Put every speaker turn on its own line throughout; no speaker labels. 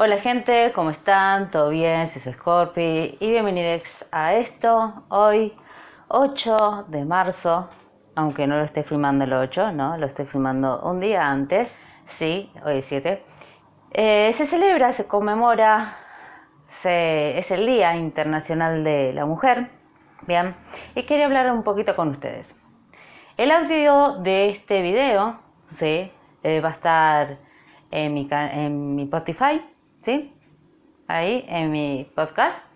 Hola gente, ¿cómo están? ¿Todo bien? Soy Scorpi y bienvenidos a esto. Hoy, 8 de marzo, aunque no lo esté filmando el 8, ¿no? Lo estoy filmando un día antes, sí, hoy es 7. Eh, se celebra, se conmemora, es el Día Internacional de la Mujer, bien, y quería hablar un poquito con ustedes. El audio de este video, sí, eh, va a estar en mi, en mi Spotify, ¿sí? Ahí, en mi podcast.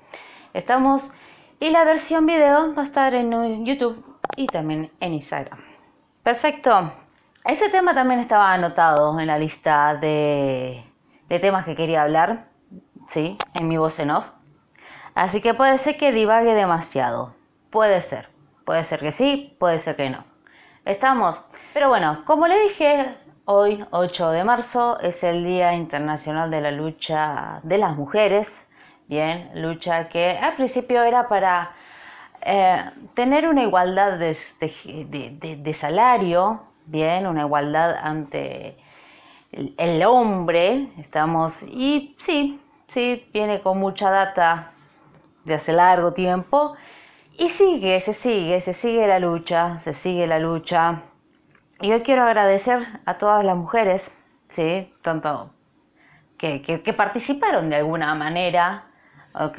Estamos. Y la versión video va a estar en YouTube y también en Instagram. Perfecto. Este tema también estaba anotado en la lista de, de temas que quería hablar, ¿sí? En mi voz en off. Así que puede ser que divague demasiado. Puede ser. Puede ser que sí, puede ser que no. Estamos. Pero bueno, como le dije, Hoy, 8 de marzo, es el Día Internacional de la Lucha de las Mujeres. Bien, lucha que al principio era para eh, tener una igualdad de, salario, bien, una igualdad ante el, el, hombre, estamos, y sí, sí, viene con mucha data de hace largo tiempo, y sigue, se sigue, se sigue la lucha, se sigue la lucha y hoy quiero agradecer a todas las mujeres, ¿sí? Tanto que, que, participaron de alguna manera, ¿ok?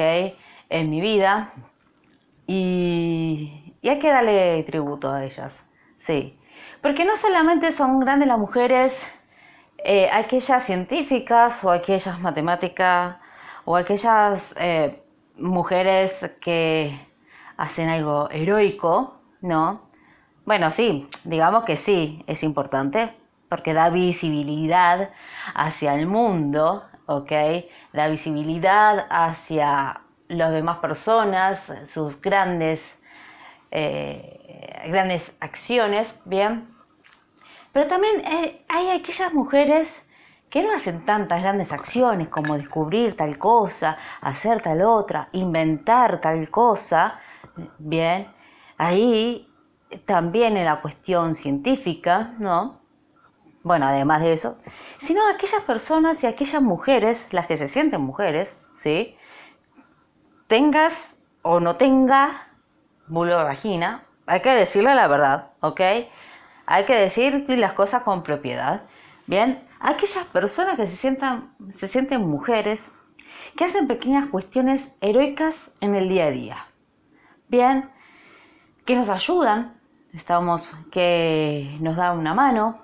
En mi vida. Y, y hay que darle tributo a ellas, sí. Porque no solamente son grandes las mujeres, eh, aquellas científicas o aquellas matemáticas o aquellas eh, mujeres que hacen algo heroico, ¿no? Bueno, sí, digamos que sí, es importante porque da visibilidad hacia el mundo, ¿ok? Da visibilidad hacia las demás personas, sus grandes, eh, grandes acciones, ¿bien? Pero también eh, hay aquellas mujeres que no hacen tantas grandes acciones como descubrir tal cosa, hacer tal otra, inventar tal cosa, ¿bien? Ahí también en la cuestión científica, ¿no? Bueno, además de eso, sino aquellas personas y aquellas mujeres, las que se sienten mujeres, ¿sí? Tengas o no tenga vulva vagina, hay que decirle la verdad, ¿ok? Hay que decir las cosas con propiedad. Bien, aquellas personas que se, sientan, se sienten mujeres, que hacen pequeñas cuestiones heroicas en el día a día. Bien, que nos ayudan estamos que nos da una mano,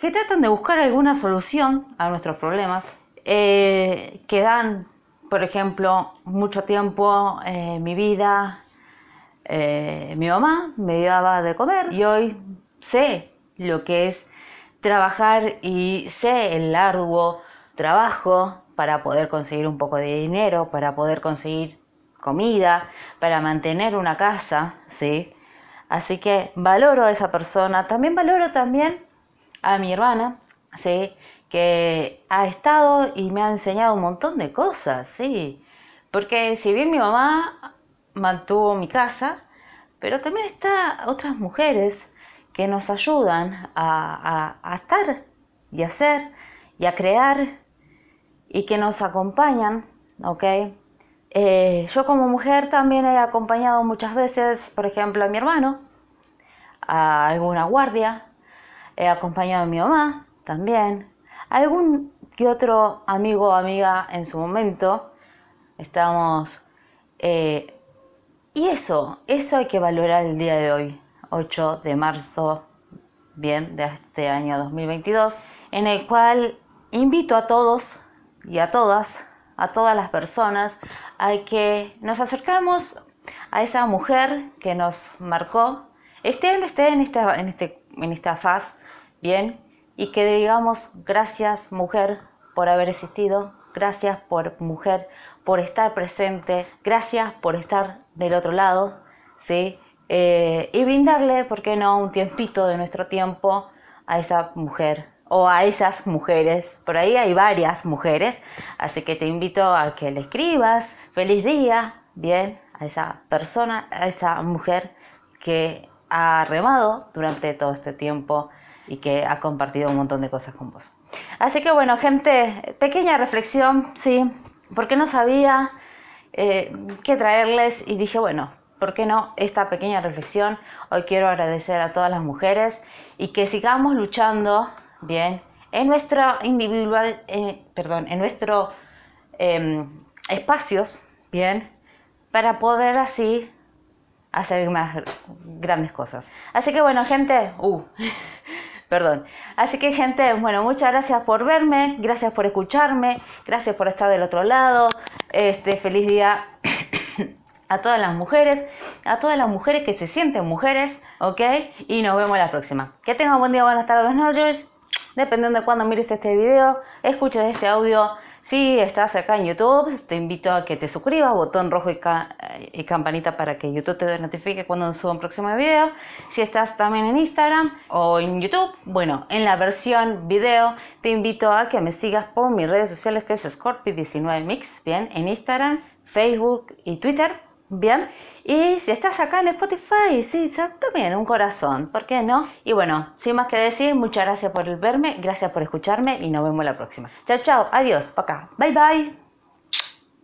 que tratan de buscar alguna solución a nuestros problemas, eh, que dan, por ejemplo, mucho tiempo en mi vida, eh, mi mamá me daba de comer y hoy sé lo que es trabajar y sé el largo trabajo para poder conseguir un poco de dinero, para poder conseguir comida, para mantener una casa, ¿sí? Así que valoro a esa persona. También valoro también a mi hermana, ¿sí? que ha estado y me ha enseñado un montón de cosas, sí. Porque si bien mi mamá mantuvo mi casa, pero también está otras mujeres que nos ayudan a, estar y a hacer y a crear y que nos acompañan, ¿ok? Eh, yo como mujer también he acompañado muchas veces, por ejemplo, a mi hermano, a alguna guardia, he acompañado a mi mamá también, algún que otro amigo o amiga en su momento, estamos... Eh, y eso, eso hay que valorar el día de hoy, 8 de marzo, bien, de este año 2022, en el cual invito a todos y a todas a todas las personas a que nos acercamos a esa mujer que nos marcó, esté o no esté en esta, en este, en esta faz, bien, y que digamos gracias mujer por haber existido, gracias por mujer por estar presente, gracias por estar del otro lado, ¿sí? Eh, y brindarle, ¿por qué no?, un tiempito de nuestro tiempo a esa mujer o a esas mujeres. Por ahí hay varias mujeres, así que te invito a que le escribas feliz día, bien, a esa persona, a esa mujer que ha remado durante todo este tiempo y que ha compartido un montón de cosas con vos. Así que bueno, gente, pequeña reflexión, sí, porque no sabía eh, qué traerles y dije, bueno, ¿por qué no esta pequeña reflexión? Hoy quiero agradecer a todas las mujeres y que sigamos luchando, bien, en nuestra individual, perdón, en nuestros em, espacios, bien, para poder así hacer más grandes cosas. Así que bueno, gente, uh, perdón. Así que gente, bueno, muchas gracias por verme, gracias por escucharme, gracias por estar del otro lado. Este, feliz día a todas las mujeres, a todas las mujeres que se sienten mujeres, ¿ok? Y nos vemos la próxima. Que tengan buen día, buenas tardes, buenas noches, dependiendo de cuándo mires este video, escuches este audio. Si estás acá en YouTube, te invito a que te suscribas, botón rojo y, campanita para que YouTube te notifique cuando suba un próximo video. Si estás también en Instagram o en YouTube, bueno, en la versión video, te invito a que me sigas por mis redes sociales que es Scorpio19Mix, bien, en Instagram, Facebook y Twitter. Bien, y si estás acá en Spotify, sí, también un corazón, ¿por qué no? Y bueno, sin más que decir, muchas gracias por verme, gracias por escucharme y nos vemos la próxima. Chao, chao, adiós, para acá, bye bye.